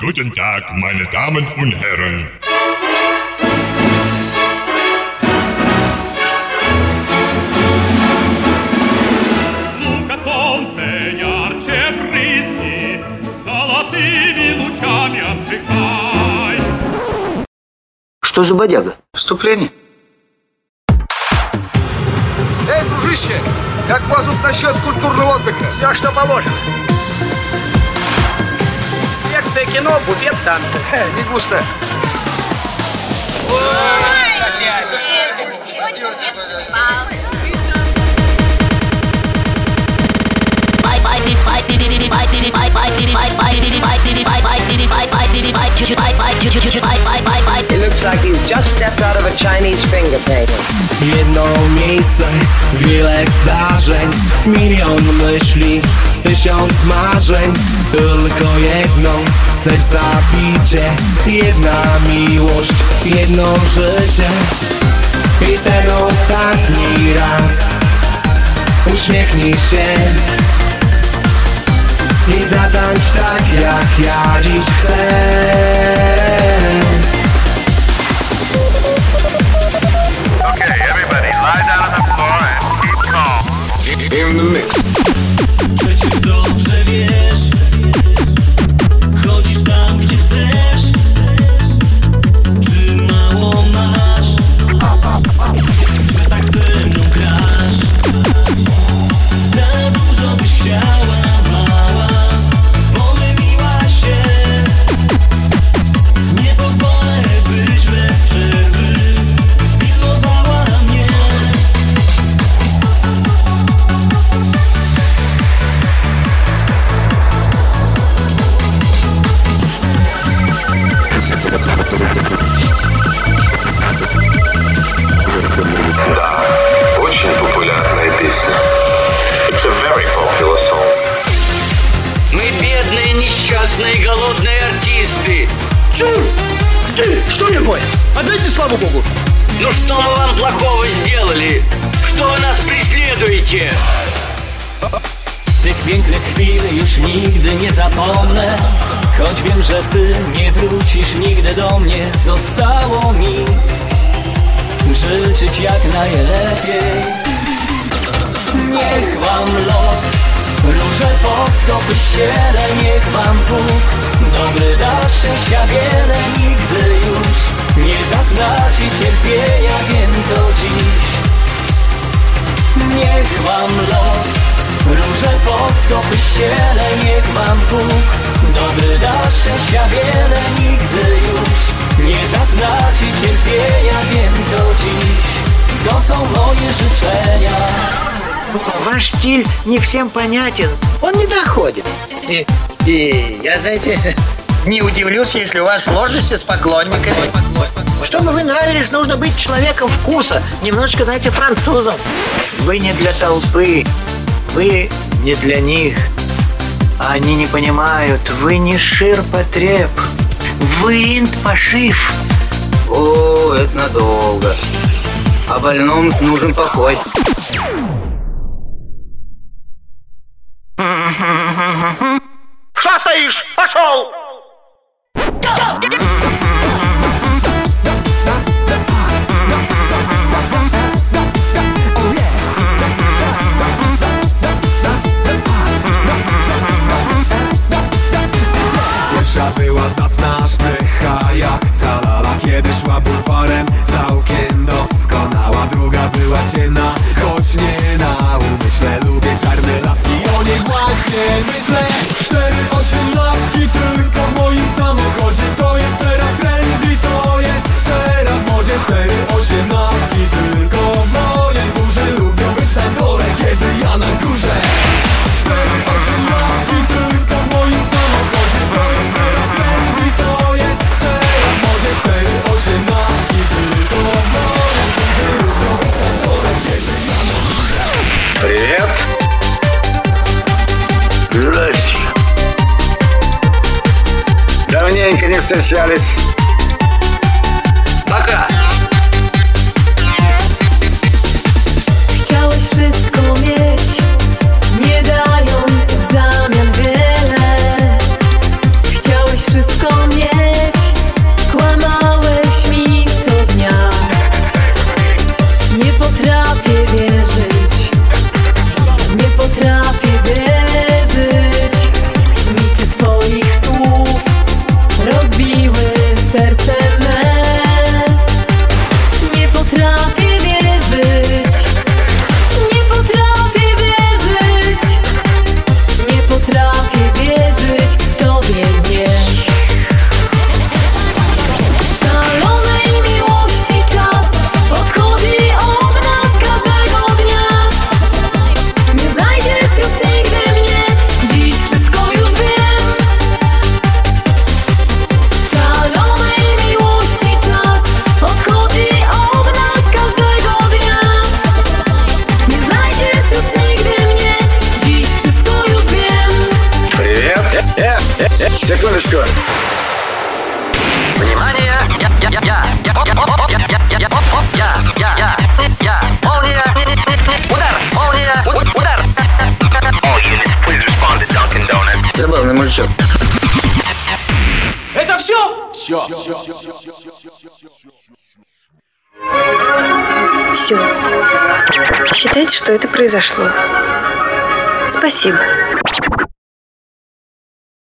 Guten Tag, meine Damen und Herren. Ну-ка, солнце ярче брызни, Золотыми лучами обжигай. Что за бодяга? Вступление. Эй, дружище, как вас тут насчет культурного отдыха? Все, что положено. Лекция кино, буфет, танцы. Э, не густо. It looks like you've just stepped out of a Chinese finger painting. Jedno miejsce, wiele zdarzeń Milion myśli, tysiąc marzeń. Tylko jedno, serca bicie Jedna miłość, jedno życie. I ten ostatni raz Uśmiechnij się. I zatańcz tak jak ja dziś chcę Okay, everybody, lie down on the floor and keep calm. In the mix. Несчастные, голодные артисты. Чур! Что такое? Не слава богу. Ну что мы вам плохого сделали? Что вы нас преследуете? Chwil już nigdy nie zapomnę Choć wiem, że ty nie wrócisz nigdy do mnie Zostało mi życzyć jak najlepiej Niech wam los Róże pod stopy ściele Niech wam Bóg Dobry da szczęścia wiele Nigdy już nie zaznaczy cierpienia Wiem to dziś Niech wam los Róże pod stopy ściele Niech wam Bóg Dobry da szczęścia wiele Nigdy już nie zaznaczy cierpienia Wiem to dziś To są moje życzenia Ваш стиль не всем понятен. Он не доходит. И, И я, знаете, не удивлюсь, если у вас сложности с поклонниками. Чтобы вы нравились, нужно быть человеком вкуса. Немножечко, знаете, французом. Вы не для толпы. Вы не для них. Они не понимают. Вы не ширпотреб. Вы инт-пошив. О, это надолго. А больному нужен покой. Что стоишь? Пошел! Здрасте. Давненько не встречались. Пока. serce. Секундочку. Внимание! Я, я, я, я, я, я, я, я, я, я, я, я, молния, удар, молния, удар. All units, please respond to Dunkin' Donuts. Забавный мужичок. Это все? Все. Все. Считайте, что это произошло. Спасибо.